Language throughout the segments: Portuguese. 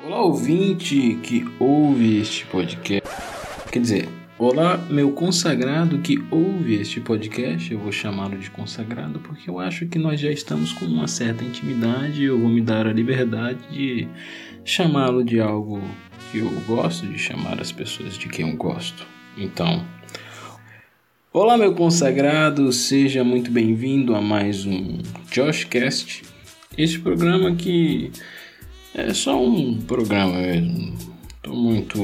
Olá, ouvinte que ouve este podcast. Quer dizer, olá, meu consagrado que ouve este podcast. Eu vou chamá-lo de consagrado porque eu acho que nós já estamos com uma certa intimidade. Eu vou me dar a liberdade de chamá-lo de algo que eu gosto de chamar as pessoas de quem eu gosto. Então, olá, meu consagrado, seja muito bem-vindo a mais um Joshcast. Este programa que é só um programa mesmo. Tô muito.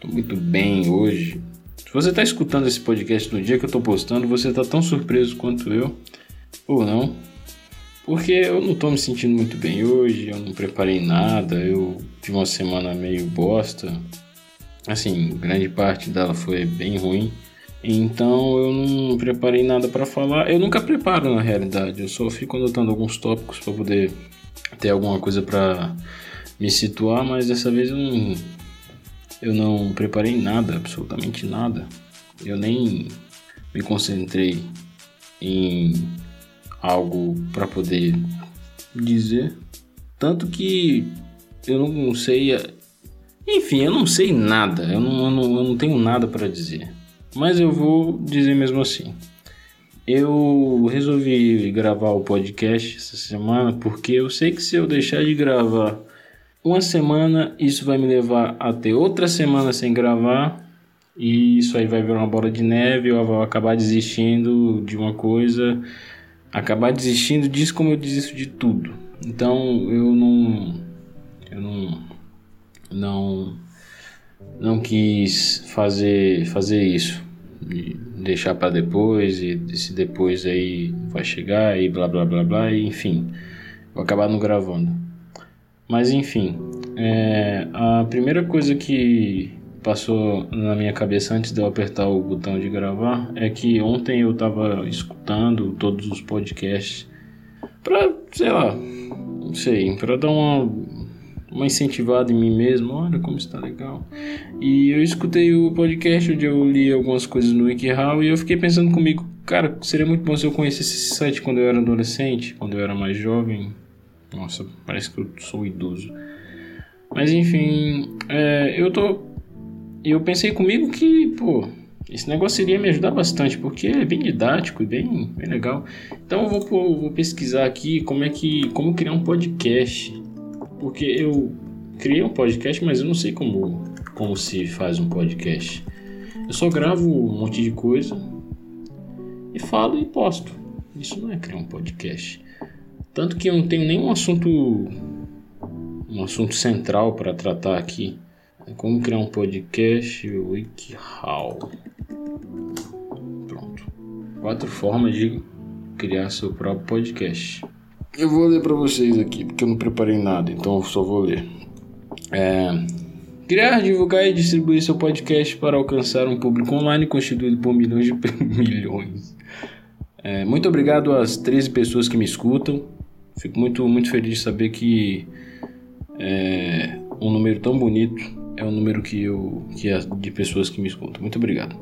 tô muito bem hoje. Se você tá escutando esse podcast no dia que eu tô postando, você tá tão surpreso quanto eu. Ou não. Porque eu não tô me sentindo muito bem hoje, eu não preparei nada, eu tive uma semana meio bosta. Assim, grande parte dela foi bem ruim. Então eu não preparei nada para falar. Eu nunca preparo na realidade, eu só fico anotando alguns tópicos para poder ter alguma coisa para me situar, mas dessa vez eu não, eu não preparei nada, absolutamente nada. Eu nem me concentrei em algo para poder dizer. Tanto que eu não sei. Enfim, eu não sei nada, eu não, eu não, eu não tenho nada para dizer. Mas eu vou dizer mesmo assim. Eu resolvi gravar o podcast essa semana porque eu sei que se eu deixar de gravar uma semana, isso vai me levar a ter outra semana sem gravar e isso aí vai virar uma bola de neve. Eu vou acabar desistindo de uma coisa, acabar desistindo disso como eu desisto de tudo. Então eu não, eu não, não, não quis fazer fazer isso deixar para depois e se depois aí vai chegar e blá blá blá blá e enfim vou acabar não gravando. Mas enfim é, a primeira coisa que passou na minha cabeça antes de eu apertar o botão de gravar é que ontem eu estava escutando todos os podcasts para sei lá não sei para dar uma uma incentivada em mim mesmo. Olha como está legal. E eu escutei o podcast onde eu li algumas coisas no WikiHow e eu fiquei pensando comigo, cara, seria muito bom se eu conhecesse esse site quando eu era adolescente, quando eu era mais jovem. Nossa, parece que eu sou idoso. Mas enfim, é, eu tô. Eu pensei comigo que, pô, esse negócio iria me ajudar bastante, porque é bem didático e bem, bem legal. Então eu vou, vou pesquisar aqui como é que. como criar um podcast. Porque eu criei um podcast, mas eu não sei como, como se faz um podcast. Eu só gravo um monte de coisa e falo e posto. Isso não é criar um podcast. Tanto que eu não tenho nenhum assunto um assunto central para tratar aqui. É como criar um podcast WikiHow. Pronto. Quatro formas de criar seu próprio podcast. Eu vou ler para vocês aqui, porque eu não preparei nada, então só vou ler. É... Criar, divulgar e distribuir seu podcast para alcançar um público online constituído por milhões de milhões. É, muito obrigado às 13 pessoas que me escutam. Fico muito, muito feliz de saber que é, um número tão bonito é o número que eu que é de pessoas que me escutam. Muito obrigado.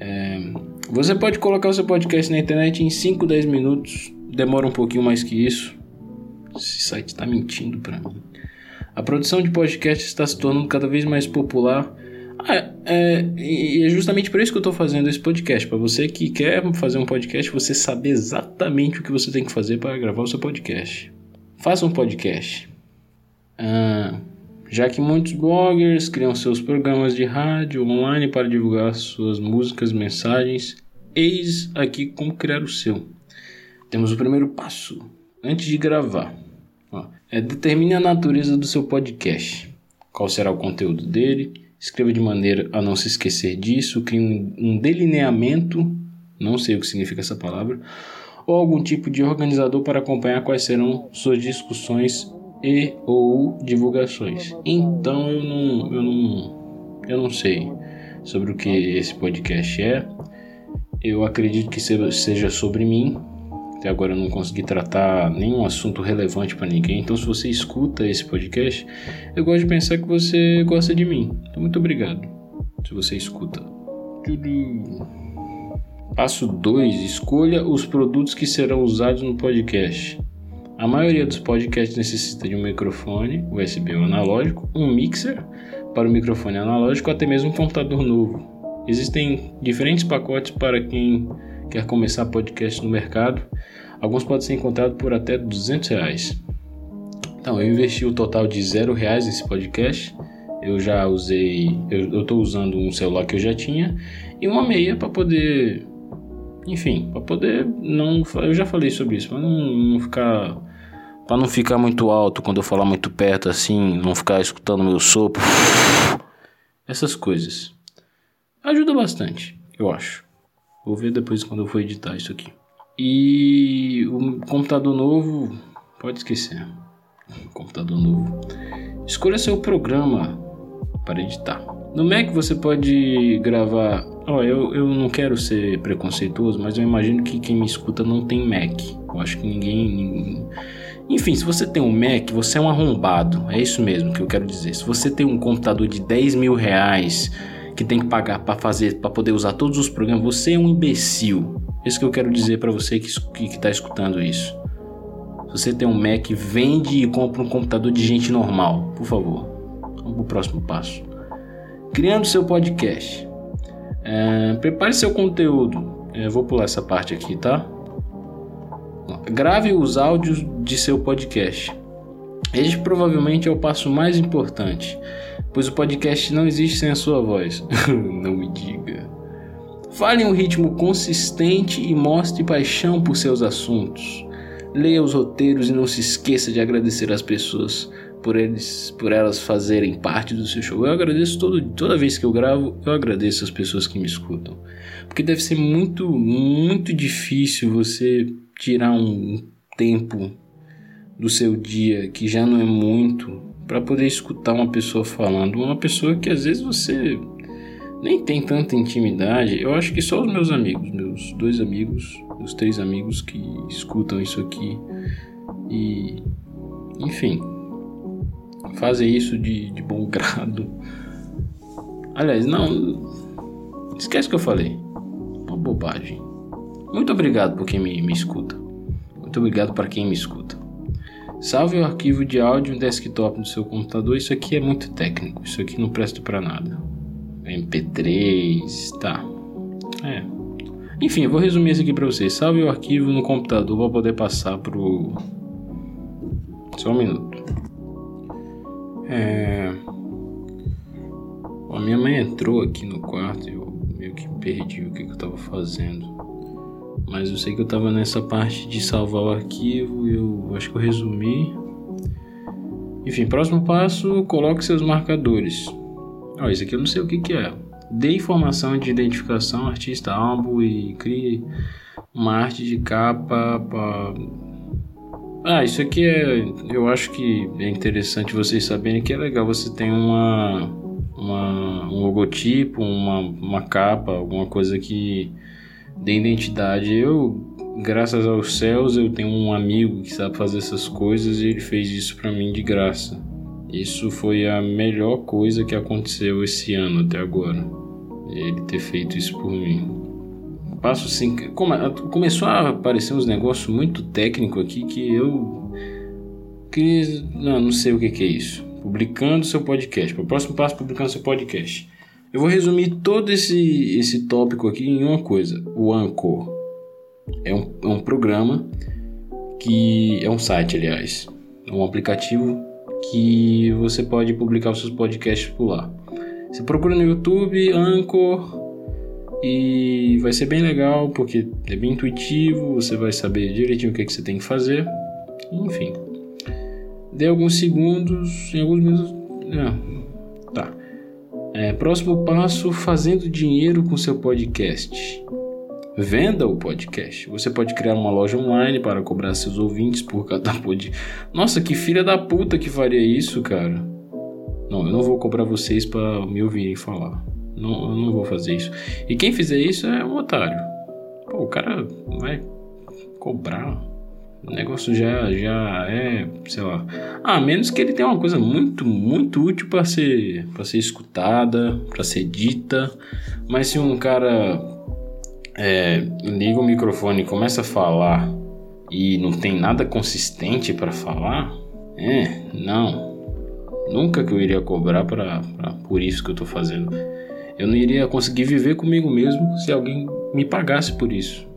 É, você pode colocar o seu podcast na internet em 5, 10 minutos demora um pouquinho mais que isso. Esse site está mentindo para mim. A produção de podcast está se tornando cada vez mais popular. Ah, é, e é justamente por isso que eu estou fazendo esse podcast. Para você que quer fazer um podcast, você saber exatamente o que você tem que fazer para gravar o seu podcast. Faça um podcast. Ah, já que muitos bloggers criam seus programas de rádio online para divulgar suas músicas, mensagens, eis aqui como criar o seu. Temos o primeiro passo. Antes de gravar, é determine a natureza do seu podcast. Qual será o conteúdo dele? Escreva de maneira a não se esquecer disso. Crie um, um delineamento, não sei o que significa essa palavra, ou algum tipo de organizador para acompanhar quais serão suas discussões e ou divulgações. Então eu não, eu não, eu não sei sobre o que esse podcast é. Eu acredito que seja sobre mim, até agora eu não consegui tratar nenhum assunto relevante para ninguém. Então, se você escuta esse podcast, eu gosto de pensar que você gosta de mim. Então, muito obrigado. Se você escuta. Passo 2: escolha os produtos que serão usados no podcast. A maioria dos podcasts necessita de um microfone USB ou analógico, um mixer para o microfone analógico, até mesmo um computador novo. Existem diferentes pacotes para quem quer começar podcast no mercado. Alguns podem ser encontrados por até 200 reais. Então, eu investi o total de zero reais nesse podcast. Eu já usei, eu estou usando um celular que eu já tinha e uma meia para poder, enfim, para poder não, eu já falei sobre isso, mas não, não ficar para não ficar muito alto quando eu falar muito perto assim, não ficar escutando meu sopro. Essas coisas. Ajuda bastante, eu acho. Vou ver depois quando eu for editar isso aqui. E o computador novo, pode esquecer. Computador novo. Escolha seu programa para editar. No Mac você pode gravar. Ó, eu, eu não quero ser preconceituoso, mas eu imagino que quem me escuta não tem Mac. Eu acho que ninguém, ninguém enfim, se você tem um Mac, você é um arrombado. É isso mesmo que eu quero dizer. Se você tem um computador de 10 mil reais que tem que pagar para fazer, para poder usar todos os programas, você é um imbecil. Isso que eu quero dizer para você que está escutando isso. Se você tem um Mac, vende e compra um computador de gente normal, por favor. Vamos para o próximo passo. Criando seu podcast. É, prepare seu conteúdo. É, vou pular essa parte aqui, tá? Grave os áudios de seu podcast. Este provavelmente é o passo mais importante, pois o podcast não existe sem a sua voz. não me diga. Fale em um ritmo consistente e mostre paixão por seus assuntos. Leia os roteiros e não se esqueça de agradecer às pessoas por, eles, por elas fazerem parte do seu show. Eu agradeço todo, toda vez que eu gravo, eu agradeço as pessoas que me escutam. Porque deve ser muito, muito difícil você tirar um tempo do seu dia que já não é muito para poder escutar uma pessoa falando, uma pessoa que às vezes você nem tem tanta intimidade. Eu acho que só os meus amigos, meus dois amigos, os três amigos que escutam isso aqui e enfim, fazem isso de, de bom grado. Aliás, não esquece que eu falei. Uma bobagem. Muito obrigado por quem me, me escuta. Muito obrigado para quem me escuta. Salve o arquivo de áudio no desktop do seu computador. Isso aqui é muito técnico. Isso aqui não presta para nada. MP3, tá. É. Enfim, eu vou resumir isso aqui para vocês. Salve o arquivo no computador para poder passar pro. Só um minuto. É. A minha mãe entrou aqui no quarto e eu meio que perdi o que, que eu tava fazendo. Mas eu sei que eu tava nessa parte de salvar o arquivo eu acho que eu resumi. Enfim, próximo passo, coloque seus marcadores. Ó, isso aqui eu não sei o que, que é. Dê informação de identificação, artista, álbum e crie uma arte de capa para ah, isso aqui é. Eu acho que é interessante vocês saberem que é legal. Você tem uma, uma um logotipo, uma, uma capa, alguma coisa que de identidade. Eu, graças aos céus, eu tenho um amigo que sabe fazer essas coisas e ele fez isso para mim de graça. Isso foi a melhor coisa que aconteceu esse ano até agora. Ele ter feito isso por mim. Passo assim, come, começou a aparecer uns negócios muito técnicos aqui que eu que não, não sei o que, que é isso. Publicando seu podcast. O próximo passo publicando seu podcast. Eu vou resumir todo esse, esse tópico aqui em uma coisa: o Anchor é um, é um programa que é um site, aliás, é um aplicativo que você pode publicar os seus podcasts por lá. Você procura no YouTube Anchor e vai ser bem legal porque é bem intuitivo, você vai saber direitinho o que, é que você tem que fazer. Enfim, dê alguns segundos, em alguns minutos. É. É, próximo passo: fazendo dinheiro com seu podcast. Venda o podcast. Você pode criar uma loja online para cobrar seus ouvintes por cada pod. Nossa, que filha da puta que faria isso, cara. Não, eu não vou cobrar vocês para me ouvirem falar. Não, eu não vou fazer isso. E quem fizer isso é um otário. Pô, o cara vai cobrar o negócio já, já é, sei lá. A ah, menos que ele tenha uma coisa muito, muito útil para ser, para ser escutada, para ser dita. Mas se um cara é, liga o microfone e começa a falar e não tem nada consistente para falar, é, não. Nunca que eu iria cobrar pra, pra, por isso que eu tô fazendo. Eu não iria conseguir viver comigo mesmo se alguém me pagasse por isso.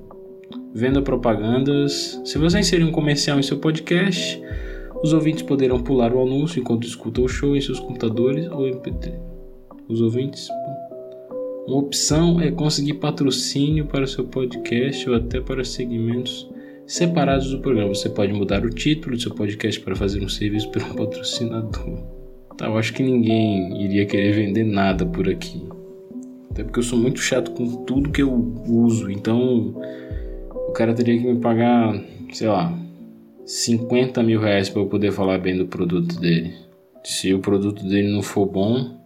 Venda propagandas. Se você inserir um comercial em seu podcast, os ouvintes poderão pular o anúncio enquanto escutam o show em seus computadores ou MP3. Os ouvintes. Uma opção é conseguir patrocínio para o seu podcast ou até para segmentos separados do programa. Você pode mudar o título do seu podcast para fazer um serviço para um patrocinador. Tá, eu acho que ninguém iria querer vender nada por aqui. Até porque eu sou muito chato com tudo que eu uso. Então cara teria que me pagar, sei lá, 50 mil reais para eu poder falar bem do produto dele. Se o produto dele não for bom,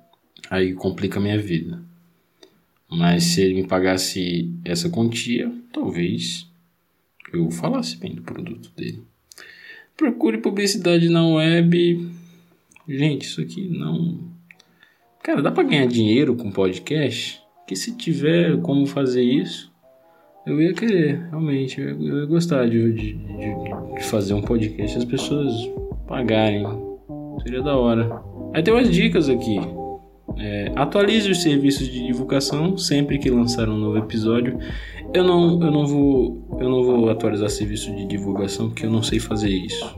aí complica a minha vida. Mas se ele me pagasse essa quantia, talvez eu falasse bem do produto dele. Procure publicidade na web. Gente, isso aqui não Cara, dá para ganhar dinheiro com podcast? Que se tiver como fazer isso, eu ia querer, realmente. Eu ia, gostar de, de, de, de fazer um podcast as pessoas pagarem. Seria da hora. Aí tem umas dicas aqui. É, atualize os serviços de divulgação sempre que lançar um novo episódio. Eu não, eu não vou, eu não vou atualizar serviço de divulgação porque eu não sei fazer isso.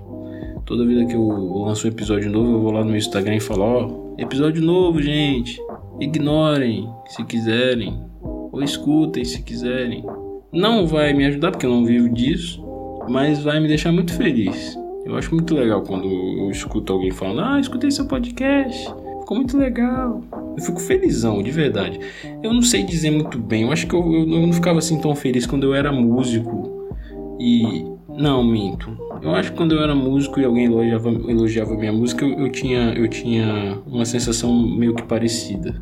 Toda vida que eu lanço um episódio novo, eu vou lá no Instagram e falo, ó, oh, Episódio novo, gente. Ignorem se quiserem. Ou escutem se quiserem. Não vai me ajudar porque eu não vivo disso. Mas vai me deixar muito feliz. Eu acho muito legal quando eu escuto alguém falando: Ah, escutei seu podcast. Ficou muito legal. Eu fico felizão, de verdade. Eu não sei dizer muito bem. Eu acho que eu, eu, não ficava assim tão feliz quando eu era músico. E. Não, minto eu acho que quando eu era músico e alguém elogiava, elogiava minha música, eu, eu, tinha, eu tinha uma sensação meio que parecida.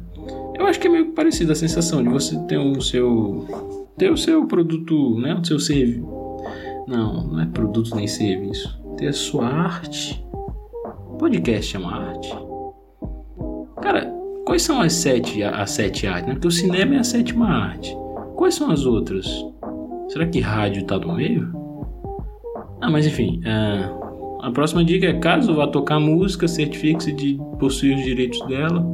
Eu acho que é meio que parecida a sensação de você ter o seu. Ter o seu produto, né? O seu serviço. Não, não é produto nem serviço. Ter a sua arte. Podcast é uma arte. Cara, quais são as sete, as sete artes? Né? Porque o cinema é a sétima arte. Quais são as outras? Será que rádio tá no meio? Ah, mas enfim, uh, a próxima dica é caso vá tocar música, certifique-se de possuir os direitos dela.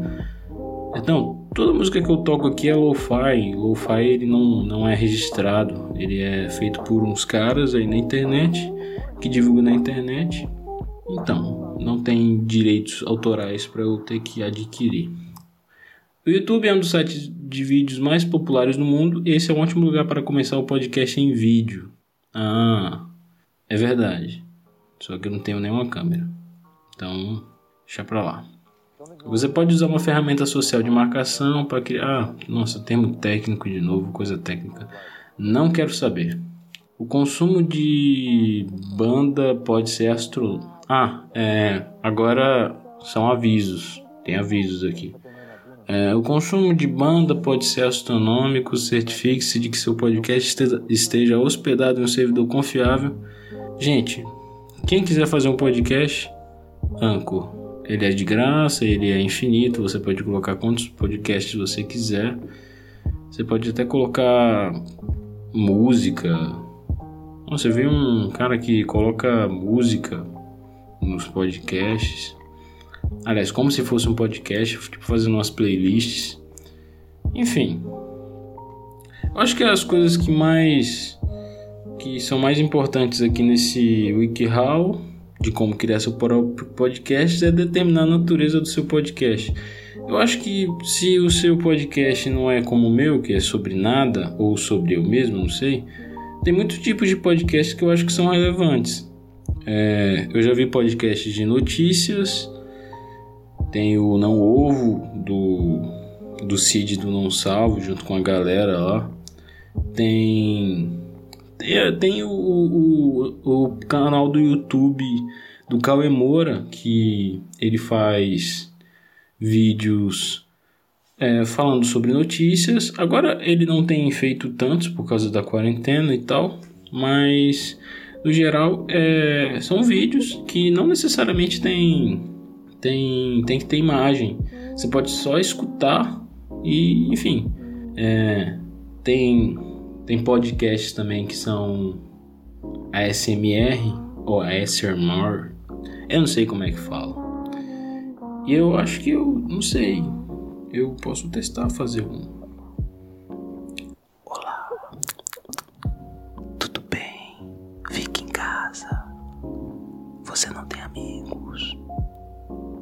Então, toda música que eu toco aqui é lo-fi. Lo-fi ele não, não é registrado, ele é feito por uns caras aí na internet que divulgam na internet. Então, não tem direitos autorais para eu ter que adquirir. O YouTube é um dos sites de vídeos mais populares do mundo. E esse é um ótimo lugar para começar o podcast em vídeo. Ah, é verdade. Só que eu não tenho nenhuma câmera. Então, deixa pra lá. Você pode usar uma ferramenta social de marcação para criar. Ah, nossa, termo técnico de novo, coisa técnica. Não quero saber. O consumo de banda pode ser astro. Ah, é. Agora são avisos. Tem avisos aqui. É, o consumo de banda pode ser astronômico. Certifique-se de que seu podcast esteja hospedado em um servidor confiável Gente, quem quiser fazer um podcast, Anchor, ele é de graça, ele é infinito, você pode colocar quantos podcasts você quiser. Você pode até colocar música. Você vê um cara que coloca música nos podcasts. Aliás, como se fosse um podcast, tipo fazendo umas playlists. Enfim. Eu acho que é as coisas que mais que são mais importantes aqui nesse WikiHow de como criar seu próprio podcast é determinar a natureza do seu podcast. Eu acho que se o seu podcast não é como o meu, que é sobre nada, ou sobre eu mesmo, não sei, tem muitos tipos de podcasts que eu acho que são relevantes. É, eu já vi podcasts de notícias, tem o Não Ovo do, do Cid do Não Salvo, junto com a galera lá. Tem tem o, o, o canal do YouTube do Cauê Moura, que ele faz vídeos é, falando sobre notícias. Agora ele não tem feito tantos por causa da quarentena e tal, mas no geral é, são vídeos que não necessariamente tem, tem, tem que ter imagem. Você pode só escutar e, enfim, é, tem tem podcasts também que são ASMR ou ASMR, eu não sei como é que fala. E eu acho que eu não sei. Eu posso testar fazer um. Olá. Tudo bem? Fique em casa. Você não tem amigos.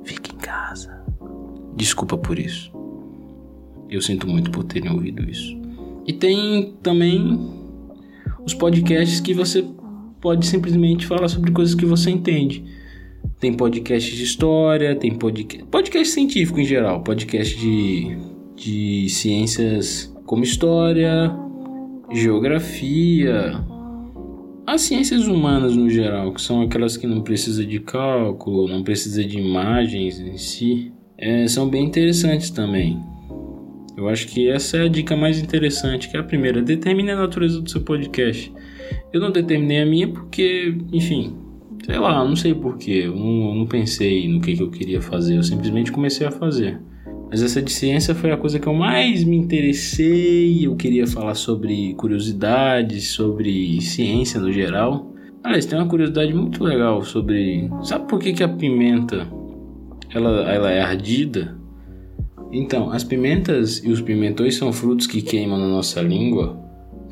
Fique em casa. Desculpa por isso. Eu sinto muito por terem ouvido isso. E tem também os podcasts que você pode simplesmente falar sobre coisas que você entende. Tem podcast de história, tem podcast, podcast científico em geral, podcast de, de ciências como história, geografia, as ciências humanas no geral, que são aquelas que não precisa de cálculo, não precisa de imagens em si, é, são bem interessantes também. Eu acho que essa é a dica mais interessante, que é a primeira, determine a natureza do seu podcast. Eu não determinei a minha porque, enfim, sei lá, não sei porquê, eu não, não pensei no que, que eu queria fazer, eu simplesmente comecei a fazer. Mas essa de ciência foi a coisa que eu mais me interessei. Eu queria falar sobre curiosidades, sobre ciência no geral. Aliás, tem uma curiosidade muito legal sobre. Sabe por que, que a pimenta ela, ela é ardida? Então, as pimentas e os pimentões são frutos que queimam na nossa língua,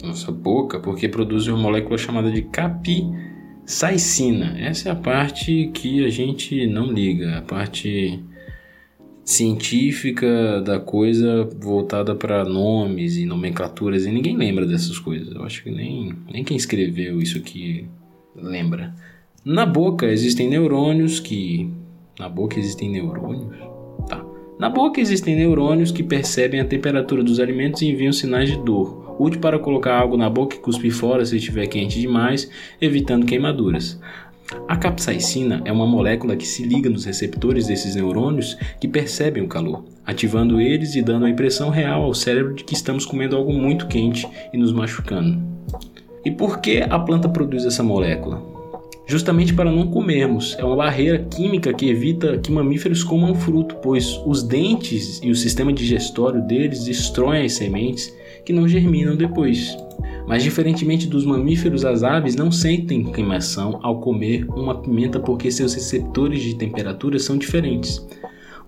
nossa boca, porque produzem uma molécula chamada de capsaicina. Essa é a parte que a gente não liga, a parte científica da coisa voltada para nomes e nomenclaturas e ninguém lembra dessas coisas. Eu acho que nem, nem quem escreveu isso aqui lembra. Na boca existem neurônios que. Na boca existem neurônios? Na boca existem neurônios que percebem a temperatura dos alimentos e enviam sinais de dor, útil para colocar algo na boca e cuspir fora se estiver quente demais, evitando queimaduras. A capsaicina é uma molécula que se liga nos receptores desses neurônios que percebem o calor, ativando eles e dando a impressão real ao cérebro de que estamos comendo algo muito quente e nos machucando. E por que a planta produz essa molécula? Justamente para não comermos. É uma barreira química que evita que mamíferos comam fruto, pois os dentes e o sistema digestório deles destroem as sementes que não germinam depois. Mas, diferentemente dos mamíferos, as aves não sentem queimação ao comer uma pimenta porque seus receptores de temperatura são diferentes.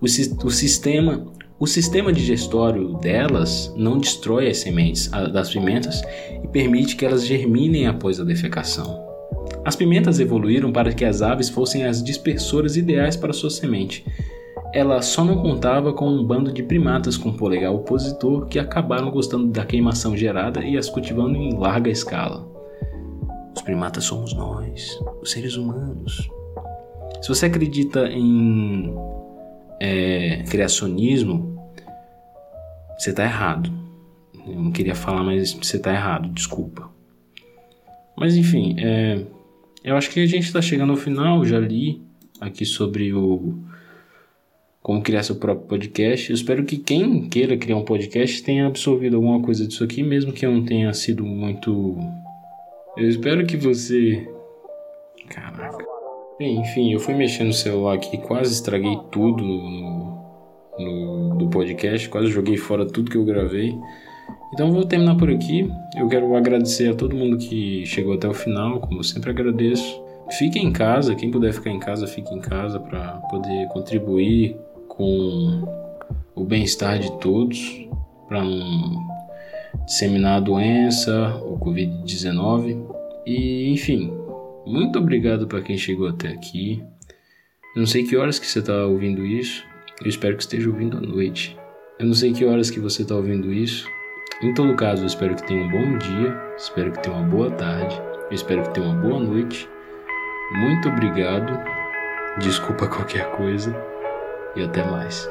O, o, sistema, o sistema digestório delas não destrói as sementes das pimentas e permite que elas germinem após a defecação. As pimentas evoluíram para que as aves fossem as dispersoras ideais para sua semente, ela só não contava com um bando de primatas com polegar opositor que acabaram gostando da queimação gerada e as cultivando em larga escala. Os primatas somos nós, os seres humanos. Se você acredita em é, criacionismo, você está errado. Eu não queria falar, mas você está errado, desculpa. Mas enfim, é, eu acho que a gente está chegando ao final. Já li aqui sobre o como criar seu próprio podcast. Eu espero que quem queira criar um podcast tenha absorvido alguma coisa disso aqui, mesmo que eu não tenha sido muito. Eu espero que você. Caraca. Bem, enfim, eu fui mexendo no celular aqui, quase estraguei tudo no, no, do podcast, quase joguei fora tudo que eu gravei. Então vou terminar por aqui. Eu quero agradecer a todo mundo que chegou até o final, como eu sempre agradeço. Fique em casa, quem puder ficar em casa, fique em casa para poder contribuir com o bem-estar de todos, para não disseminar a doença, o Covid-19. E, enfim, muito obrigado para quem chegou até aqui. Eu não sei que horas que você está ouvindo isso. Eu espero que esteja ouvindo à noite. Eu não sei que horas que você está ouvindo isso. Em todo caso, eu espero que tenha um bom dia. Espero que tenha uma boa tarde. Espero que tenha uma boa noite. Muito obrigado. Desculpa qualquer coisa e até mais.